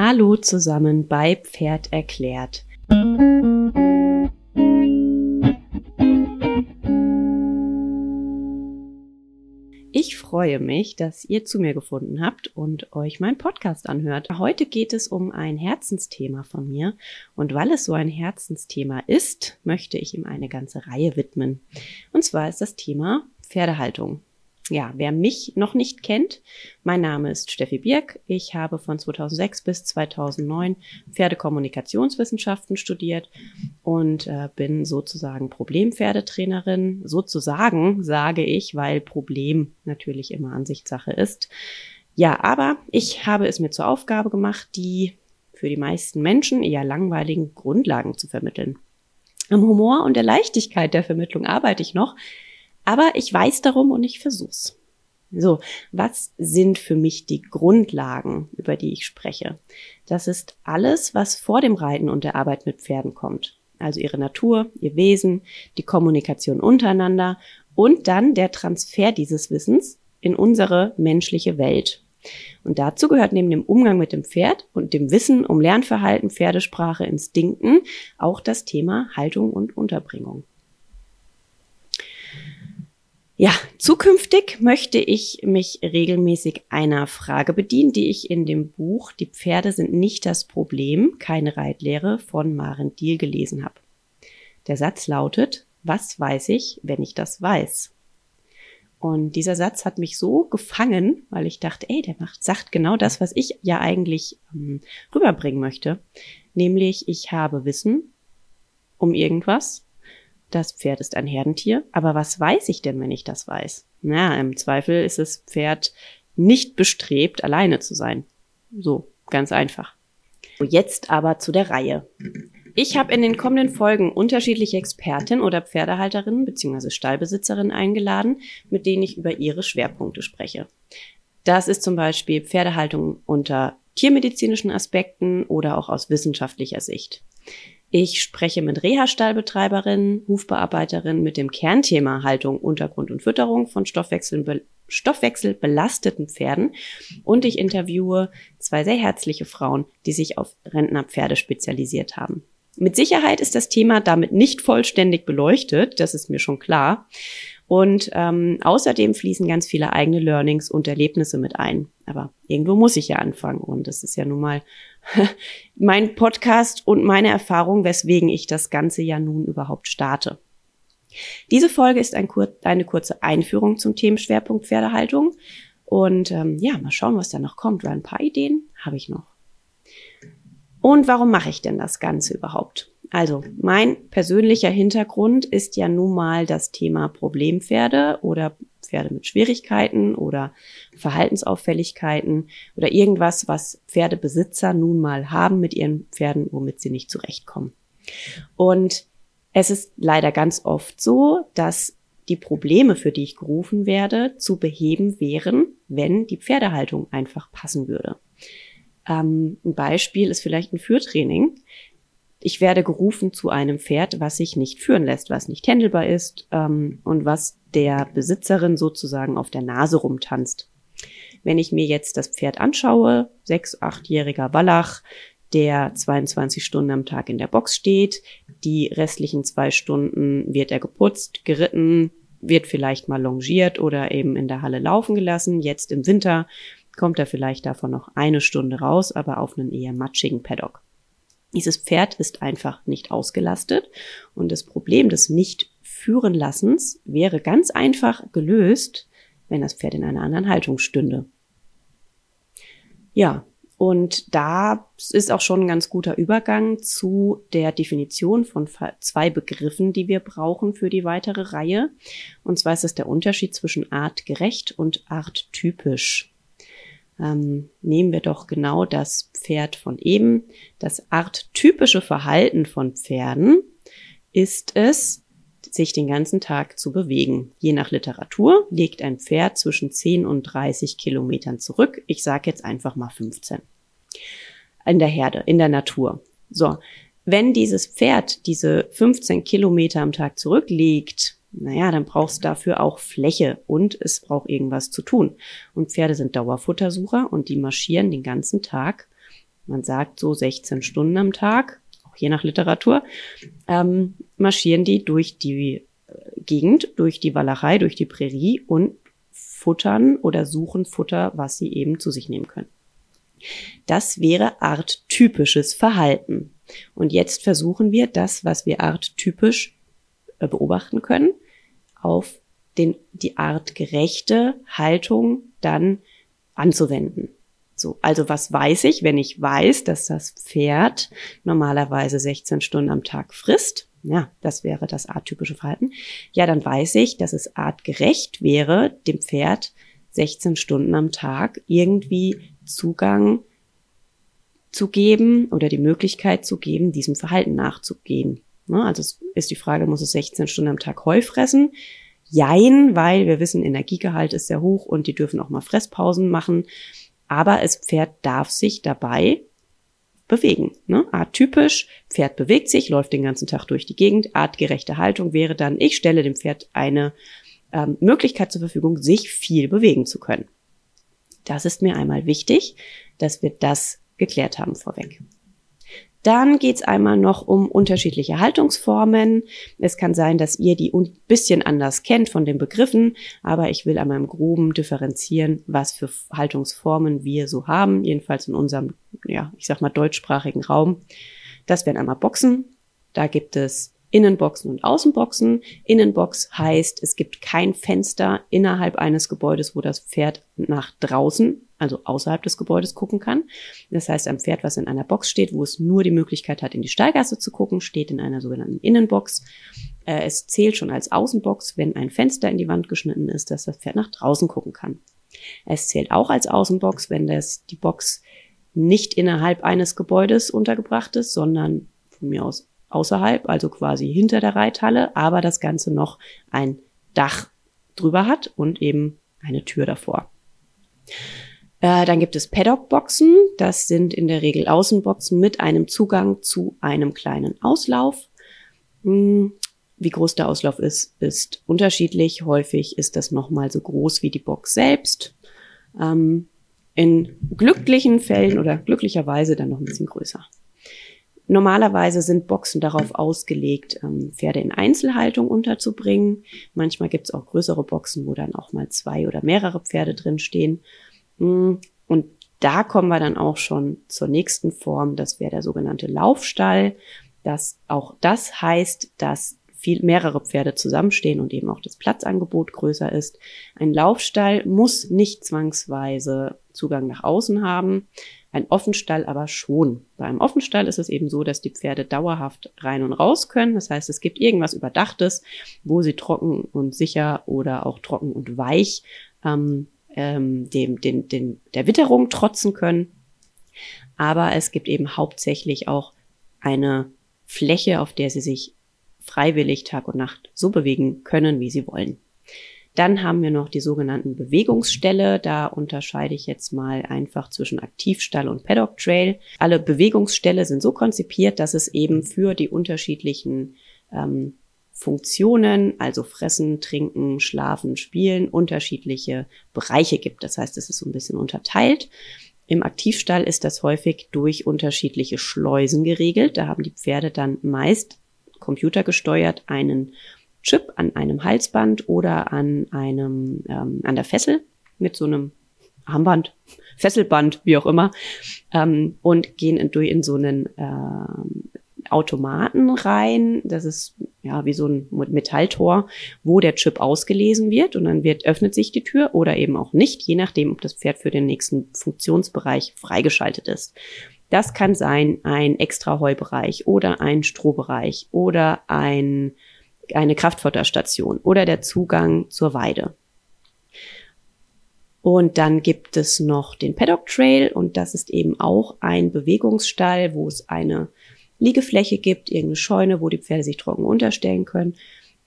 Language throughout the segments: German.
Hallo zusammen bei Pferd erklärt. Ich freue mich, dass ihr zu mir gefunden habt und euch meinen Podcast anhört. Heute geht es um ein Herzensthema von mir und weil es so ein Herzensthema ist, möchte ich ihm eine ganze Reihe widmen. Und zwar ist das Thema Pferdehaltung ja, wer mich noch nicht kennt, mein Name ist Steffi Birk. Ich habe von 2006 bis 2009 Pferdekommunikationswissenschaften studiert und äh, bin sozusagen Problempferdetrainerin. Sozusagen sage ich, weil Problem natürlich immer Ansichtssache ist. Ja, aber ich habe es mir zur Aufgabe gemacht, die für die meisten Menschen eher langweiligen Grundlagen zu vermitteln. Am Humor und der Leichtigkeit der Vermittlung arbeite ich noch, aber ich weiß darum und ich versuch's. So, was sind für mich die Grundlagen, über die ich spreche? Das ist alles, was vor dem Reiten und der Arbeit mit Pferden kommt. Also ihre Natur, ihr Wesen, die Kommunikation untereinander und dann der Transfer dieses Wissens in unsere menschliche Welt. Und dazu gehört neben dem Umgang mit dem Pferd und dem Wissen um Lernverhalten, Pferdesprache, Instinkten auch das Thema Haltung und Unterbringung. Ja, zukünftig möchte ich mich regelmäßig einer Frage bedienen, die ich in dem Buch Die Pferde sind nicht das Problem, keine Reitlehre von Maren Diel gelesen habe. Der Satz lautet, was weiß ich, wenn ich das weiß? Und dieser Satz hat mich so gefangen, weil ich dachte, ey, der macht, sagt genau das, was ich ja eigentlich ähm, rüberbringen möchte. Nämlich, ich habe Wissen um irgendwas das Pferd ist ein Herdentier, aber was weiß ich denn, wenn ich das weiß? Na, im Zweifel ist das Pferd nicht bestrebt, alleine zu sein. So, ganz einfach. Jetzt aber zu der Reihe. Ich habe in den kommenden Folgen unterschiedliche Expertinnen oder Pferdehalterinnen bzw. Stallbesitzerinnen eingeladen, mit denen ich über ihre Schwerpunkte spreche. Das ist zum Beispiel Pferdehaltung unter tiermedizinischen Aspekten oder auch aus wissenschaftlicher Sicht. Ich spreche mit Reha-Stallbetreiberinnen, Hufbearbeiterinnen mit dem Kernthema Haltung, Untergrund und Fütterung von Stoffwechsel, stoffwechselbelasteten Pferden und ich interviewe zwei sehr herzliche Frauen, die sich auf Rentnerpferde spezialisiert haben. Mit Sicherheit ist das Thema damit nicht vollständig beleuchtet, das ist mir schon klar. Und ähm, außerdem fließen ganz viele eigene Learnings und Erlebnisse mit ein. Aber irgendwo muss ich ja anfangen. Und das ist ja nun mal mein Podcast und meine Erfahrung, weswegen ich das Ganze ja nun überhaupt starte. Diese Folge ist ein kur eine kurze Einführung zum Themenschwerpunkt Pferdehaltung. Und ähm, ja, mal schauen, was da noch kommt, weil ein paar Ideen habe ich noch. Und warum mache ich denn das Ganze überhaupt? Also, mein persönlicher Hintergrund ist ja nun mal das Thema Problempferde oder Pferde mit Schwierigkeiten oder Verhaltensauffälligkeiten oder irgendwas, was Pferdebesitzer nun mal haben mit ihren Pferden, womit sie nicht zurechtkommen. Und es ist leider ganz oft so, dass die Probleme, für die ich gerufen werde, zu beheben wären, wenn die Pferdehaltung einfach passen würde. Ähm, ein Beispiel ist vielleicht ein Führtraining ich werde gerufen zu einem Pferd, was sich nicht führen lässt, was nicht händelbar ist ähm, und was der Besitzerin sozusagen auf der Nase rumtanzt. Wenn ich mir jetzt das Pferd anschaue, sechs, achtjähriger Wallach, der 22 Stunden am Tag in der Box steht, die restlichen zwei Stunden wird er geputzt, geritten, wird vielleicht mal longiert oder eben in der Halle laufen gelassen. Jetzt im Winter kommt er vielleicht davon noch eine Stunde raus, aber auf einen eher matschigen Paddock. Dieses Pferd ist einfach nicht ausgelastet und das Problem des nicht führen Lassens wäre ganz einfach gelöst, wenn das Pferd in einer anderen Haltung stünde. Ja, und da ist auch schon ein ganz guter Übergang zu der Definition von zwei Begriffen, die wir brauchen für die weitere Reihe. Und zwar ist es der Unterschied zwischen artgerecht und arttypisch ähm, nehmen wir doch genau das Pferd von eben. Das arttypische Verhalten von Pferden ist es, sich den ganzen Tag zu bewegen. Je nach Literatur legt ein Pferd zwischen 10 und 30 Kilometern zurück. Ich sage jetzt einfach mal 15. In der Herde, in der Natur. So, wenn dieses Pferd diese 15 Kilometer am Tag zurücklegt, naja, dann brauchst du dafür auch Fläche und es braucht irgendwas zu tun. Und Pferde sind Dauerfuttersucher und die marschieren den ganzen Tag man sagt so 16 Stunden am Tag, auch je nach Literatur, ähm, marschieren die durch die äh, Gegend, durch die Walachei, durch die Prärie und futtern oder suchen Futter, was sie eben zu sich nehmen können. Das wäre arttypisches Verhalten. Und jetzt versuchen wir das, was wir arttypisch beobachten können, auf den, die artgerechte Haltung dann anzuwenden. So, also was weiß ich, wenn ich weiß, dass das Pferd normalerweise 16 Stunden am Tag frisst? Ja, das wäre das arttypische Verhalten. Ja, dann weiß ich, dass es artgerecht wäre, dem Pferd 16 Stunden am Tag irgendwie Zugang zu geben oder die Möglichkeit zu geben, diesem Verhalten nachzugehen. Ne, also es ist die Frage, muss es 16 Stunden am Tag Heu fressen? Jein, weil wir wissen, Energiegehalt ist sehr hoch und die dürfen auch mal Fresspausen machen. Aber das Pferd darf sich dabei bewegen. Ne? Arttypisch, Pferd bewegt sich, läuft den ganzen Tag durch die Gegend. Artgerechte Haltung wäre dann, ich stelle dem Pferd eine ähm, Möglichkeit zur Verfügung, sich viel bewegen zu können. Das ist mir einmal wichtig, dass wir das geklärt haben vorweg. Dann geht's einmal noch um unterschiedliche Haltungsformen. Es kann sein, dass ihr die ein bisschen anders kennt von den Begriffen, aber ich will einmal im Groben differenzieren, was für Haltungsformen wir so haben, jedenfalls in unserem, ja, ich sag mal, deutschsprachigen Raum. Das wären einmal Boxen. Da gibt es Innenboxen und Außenboxen. Innenbox heißt, es gibt kein Fenster innerhalb eines Gebäudes, wo das Pferd nach draußen, also außerhalb des Gebäudes gucken kann. Das heißt, ein Pferd, was in einer Box steht, wo es nur die Möglichkeit hat, in die Stallgasse zu gucken, steht in einer sogenannten Innenbox. Äh, es zählt schon als Außenbox, wenn ein Fenster in die Wand geschnitten ist, dass das Pferd nach draußen gucken kann. Es zählt auch als Außenbox, wenn das, die Box nicht innerhalb eines Gebäudes untergebracht ist, sondern von mir aus außerhalb, also quasi hinter der Reithalle, aber das Ganze noch ein Dach drüber hat und eben eine Tür davor. Äh, dann gibt es Paddock-Boxen. Das sind in der Regel Außenboxen mit einem Zugang zu einem kleinen Auslauf. Hm, wie groß der Auslauf ist, ist unterschiedlich. Häufig ist das nochmal so groß wie die Box selbst. Ähm, in glücklichen Fällen oder glücklicherweise dann noch ein bisschen größer. Normalerweise sind Boxen darauf ausgelegt, ähm, Pferde in Einzelhaltung unterzubringen. Manchmal gibt es auch größere Boxen, wo dann auch mal zwei oder mehrere Pferde drin stehen. Hm, und da kommen wir dann auch schon zur nächsten Form. Das wäre der sogenannte Laufstall. Das, auch das heißt, dass viel mehrere Pferde zusammenstehen und eben auch das Platzangebot größer ist. Ein Laufstall muss nicht zwangsweise Zugang nach außen haben. Ein Offenstall aber schon. Bei einem Offenstall ist es eben so, dass die Pferde dauerhaft rein und raus können. Das heißt, es gibt irgendwas Überdachtes, wo sie trocken und sicher oder auch trocken und weich ähm, ähm, dem, den, den, der Witterung trotzen können. Aber es gibt eben hauptsächlich auch eine Fläche, auf der sie sich freiwillig Tag und Nacht so bewegen können, wie sie wollen. Dann haben wir noch die sogenannten Bewegungsställe. Da unterscheide ich jetzt mal einfach zwischen Aktivstall und Paddock Trail. Alle Bewegungsställe sind so konzipiert, dass es eben für die unterschiedlichen ähm, Funktionen, also fressen, trinken, schlafen, spielen, unterschiedliche Bereiche gibt. Das heißt, es ist so ein bisschen unterteilt. Im Aktivstall ist das häufig durch unterschiedliche Schleusen geregelt. Da haben die Pferde dann meist computergesteuert einen Chip an einem Halsband oder an einem ähm, an der Fessel mit so einem Armband, Fesselband, wie auch immer, ähm, und gehen in, durch in so einen ähm, Automaten rein. Das ist ja wie so ein Metalltor, wo der Chip ausgelesen wird und dann wird öffnet sich die Tür oder eben auch nicht, je nachdem, ob das Pferd für den nächsten Funktionsbereich freigeschaltet ist. Das kann sein ein extra Heubereich oder ein Strohbereich oder ein eine Kraftfutterstation oder der Zugang zur Weide. Und dann gibt es noch den Paddock Trail und das ist eben auch ein Bewegungsstall, wo es eine Liegefläche gibt, irgendeine Scheune, wo die Pferde sich trocken unterstellen können.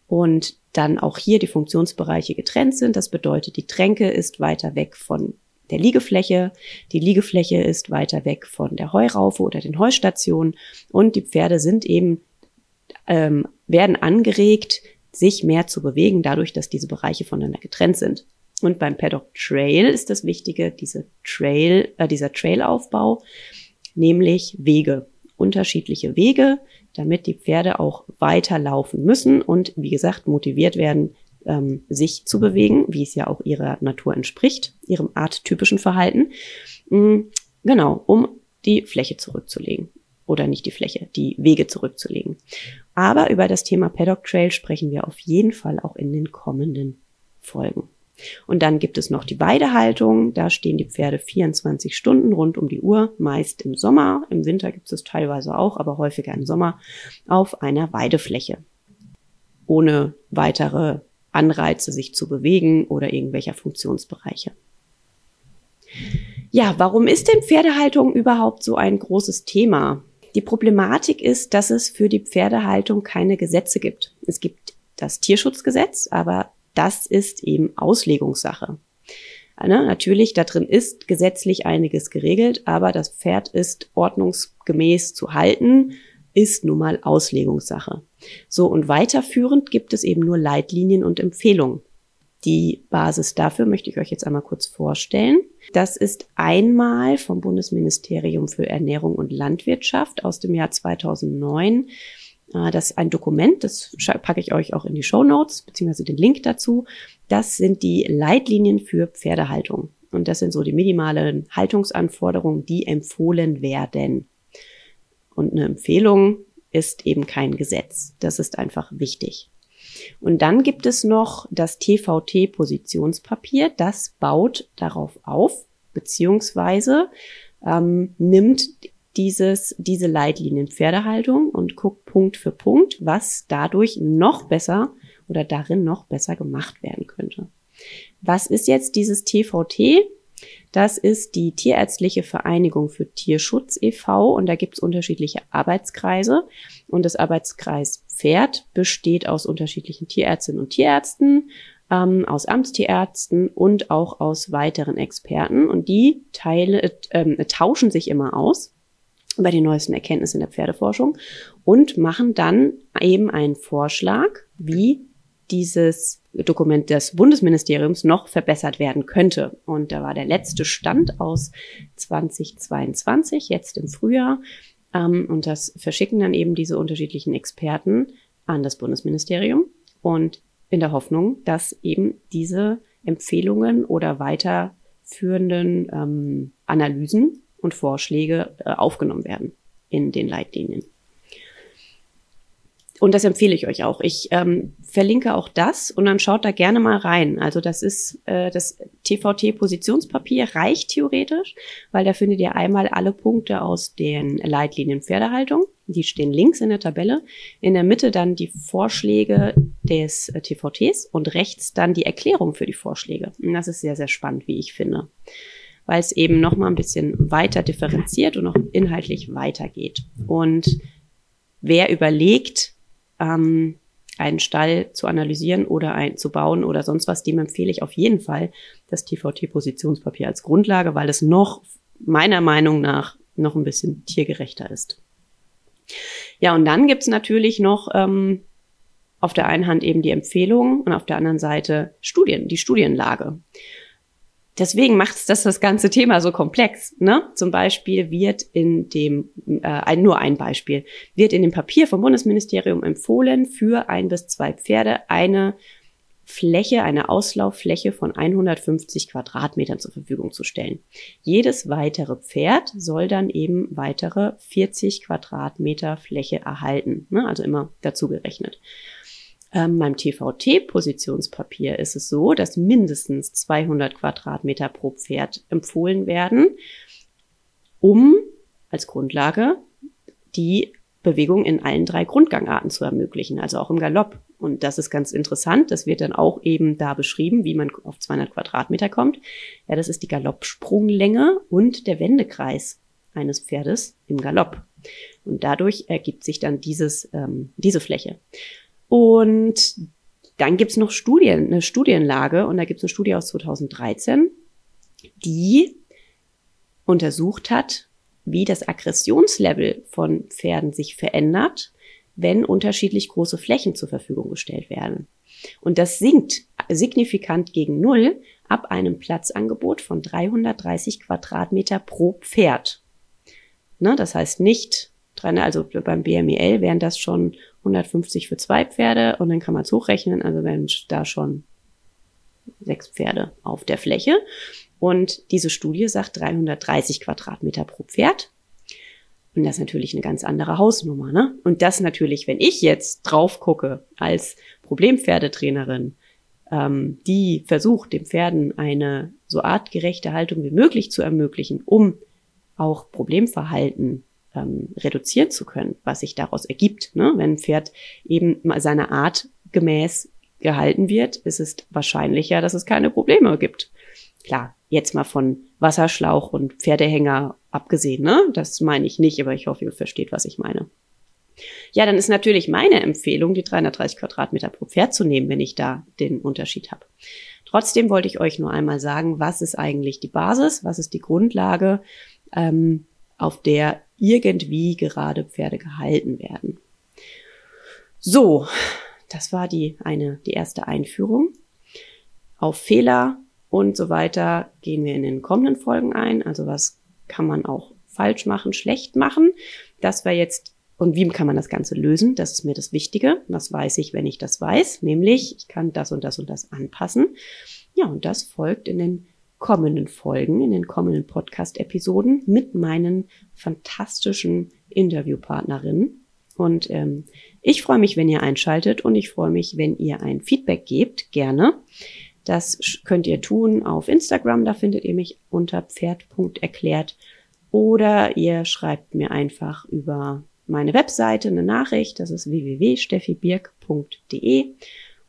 Und dann auch hier die Funktionsbereiche getrennt sind. Das bedeutet, die Tränke ist weiter weg von der Liegefläche, die Liegefläche ist weiter weg von der Heuraufe oder den Heustationen und die Pferde sind eben ähm, werden angeregt, sich mehr zu bewegen, dadurch, dass diese Bereiche voneinander getrennt sind. Und beim Paddock Trail ist das Wichtige, diese Trail, äh, dieser Trailaufbau nämlich Wege, unterschiedliche Wege, damit die Pferde auch weiterlaufen müssen und wie gesagt motiviert werden, ähm, sich zu bewegen, wie es ja auch ihrer Natur entspricht, ihrem arttypischen Verhalten. Mhm, genau, um die Fläche zurückzulegen. Oder nicht die Fläche, die Wege zurückzulegen. Aber über das Thema Paddock Trail sprechen wir auf jeden Fall auch in den kommenden Folgen. Und dann gibt es noch die Weidehaltung. Da stehen die Pferde 24 Stunden rund um die Uhr, meist im Sommer. Im Winter gibt es teilweise auch, aber häufiger im Sommer auf einer Weidefläche. Ohne weitere Anreize, sich zu bewegen oder irgendwelcher Funktionsbereiche. Ja, warum ist denn Pferdehaltung überhaupt so ein großes Thema? Die Problematik ist, dass es für die Pferdehaltung keine Gesetze gibt. Es gibt das Tierschutzgesetz, aber das ist eben Auslegungssache. Ne, natürlich, da drin ist gesetzlich einiges geregelt, aber das Pferd ist ordnungsgemäß zu halten, ist nun mal Auslegungssache. So, und weiterführend gibt es eben nur Leitlinien und Empfehlungen. Die Basis dafür möchte ich euch jetzt einmal kurz vorstellen. Das ist einmal vom Bundesministerium für Ernährung und Landwirtschaft aus dem Jahr 2009. Äh, das ist ein Dokument, das packe ich euch auch in die Show Notes, beziehungsweise den Link dazu. Das sind die Leitlinien für Pferdehaltung. Und das sind so die minimalen Haltungsanforderungen, die empfohlen werden. Und eine Empfehlung ist eben kein Gesetz. Das ist einfach wichtig. Und dann gibt es noch das TVT-Positionspapier. Das baut darauf auf, beziehungsweise ähm, nimmt dieses, diese Leitlinien Pferdehaltung und guckt Punkt für Punkt, was dadurch noch besser oder darin noch besser gemacht werden könnte. Was ist jetzt dieses TVT? Das ist die Tierärztliche Vereinigung für Tierschutz e.V. und da gibt es unterschiedliche Arbeitskreise. Und das Arbeitskreis Pferd besteht aus unterschiedlichen Tierärztinnen und Tierärzten, ähm, aus Amtstierärzten und auch aus weiteren Experten. Und die Teile äh, tauschen sich immer aus über die neuesten Erkenntnisse in der Pferdeforschung und machen dann eben einen Vorschlag, wie dieses Dokument des Bundesministeriums noch verbessert werden könnte. Und da war der letzte Stand aus 2022, jetzt im Frühjahr. Ähm, und das verschicken dann eben diese unterschiedlichen Experten an das Bundesministerium und in der Hoffnung, dass eben diese Empfehlungen oder weiterführenden ähm, Analysen und Vorschläge äh, aufgenommen werden in den Leitlinien. Und das empfehle ich euch auch. Ich ähm, verlinke auch das und dann schaut da gerne mal rein. Also das ist äh, das TVT-Positionspapier reicht theoretisch, weil da findet ihr einmal alle Punkte aus den Leitlinien Pferdehaltung. Die stehen links in der Tabelle. In der Mitte dann die Vorschläge des äh, TVTs und rechts dann die Erklärung für die Vorschläge. Und das ist sehr, sehr spannend, wie ich finde weil es eben noch mal ein bisschen weiter differenziert und auch inhaltlich weitergeht. Und wer überlegt, ähm, einen Stall zu analysieren oder ein, zu bauen oder sonst was, dem empfehle ich auf jeden Fall das TVT-Positionspapier als Grundlage, weil es noch meiner Meinung nach noch ein bisschen tiergerechter ist. Ja, und dann gibt's natürlich noch ähm, auf der einen Hand eben die Empfehlungen und auf der anderen Seite Studien, die Studienlage. Deswegen macht das, das ganze Thema so komplex. Ne? Zum Beispiel wird in dem, äh, nur ein Beispiel, wird in dem Papier vom Bundesministerium empfohlen, für ein bis zwei Pferde eine Fläche, eine Auslauffläche von 150 Quadratmetern zur Verfügung zu stellen. Jedes weitere Pferd soll dann eben weitere 40 Quadratmeter Fläche erhalten, ne? also immer dazu gerechnet. Ähm, beim TVT-Positionspapier ist es so, dass mindestens 200 Quadratmeter pro Pferd empfohlen werden, um als Grundlage die Bewegung in allen drei Grundgangarten zu ermöglichen, also auch im Galopp. Und das ist ganz interessant. Das wird dann auch eben da beschrieben, wie man auf 200 Quadratmeter kommt. Ja, das ist die Galoppsprunglänge und der Wendekreis eines Pferdes im Galopp. Und dadurch ergibt sich dann dieses, ähm, diese Fläche. Und dann gibt's noch Studien, eine Studienlage, und da gibt's eine Studie aus 2013, die untersucht hat, wie das Aggressionslevel von Pferden sich verändert, wenn unterschiedlich große Flächen zur Verfügung gestellt werden. Und das sinkt signifikant gegen Null ab einem Platzangebot von 330 Quadratmeter pro Pferd. Ne, das heißt nicht, also beim BMEL wären das schon 150 für zwei Pferde und dann kann man es hochrechnen, also wären da schon sechs Pferde auf der Fläche. Und diese Studie sagt 330 Quadratmeter pro Pferd. Und das ist natürlich eine ganz andere Hausnummer, ne? Und das natürlich, wenn ich jetzt drauf gucke als Problempferdetrainerin, ähm, die versucht, den Pferden eine so artgerechte Haltung wie möglich zu ermöglichen, um auch Problemverhalten ähm, reduzieren zu können, was sich daraus ergibt. Ne? Wenn ein Pferd eben seiner Art gemäß gehalten wird, ist es wahrscheinlicher, dass es keine Probleme gibt. Klar, jetzt mal von Wasserschlauch und Pferdehänger abgesehen, ne? Das meine ich nicht, aber ich hoffe, ihr versteht, was ich meine. Ja, dann ist natürlich meine Empfehlung, die 330 Quadratmeter pro Pferd zu nehmen, wenn ich da den Unterschied habe. Trotzdem wollte ich euch nur einmal sagen, was ist eigentlich die Basis, was ist die Grundlage, ähm, auf der irgendwie gerade Pferde gehalten werden. So, das war die eine, die erste Einführung. Auf Fehler und so weiter gehen wir in den kommenden Folgen ein. Also was kann man auch falsch machen, schlecht machen. Das war jetzt und wie kann man das Ganze lösen? Das ist mir das Wichtige. Was weiß ich, wenn ich das weiß? Nämlich, ich kann das und das und das anpassen. Ja, und das folgt in den kommenden Folgen, in den kommenden Podcast-Episoden mit meinen fantastischen Interviewpartnerinnen. Und ähm, ich freue mich, wenn ihr einschaltet und ich freue mich, wenn ihr ein Feedback gebt, gerne. Das könnt ihr tun auf Instagram, da findet ihr mich unter pferd.erklärt oder ihr schreibt mir einfach über meine Webseite eine Nachricht, das ist www.steffibirk.de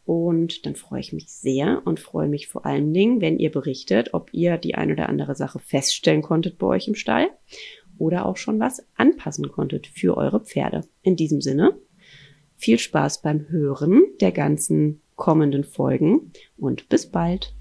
und dann freue ich mich sehr und freue mich vor allen Dingen, wenn ihr berichtet, ob ihr die ein oder andere Sache feststellen konntet bei euch im Stall oder auch schon was anpassen konntet für eure Pferde. In diesem Sinne, viel Spaß beim Hören der ganzen kommenden Folgen und bis bald.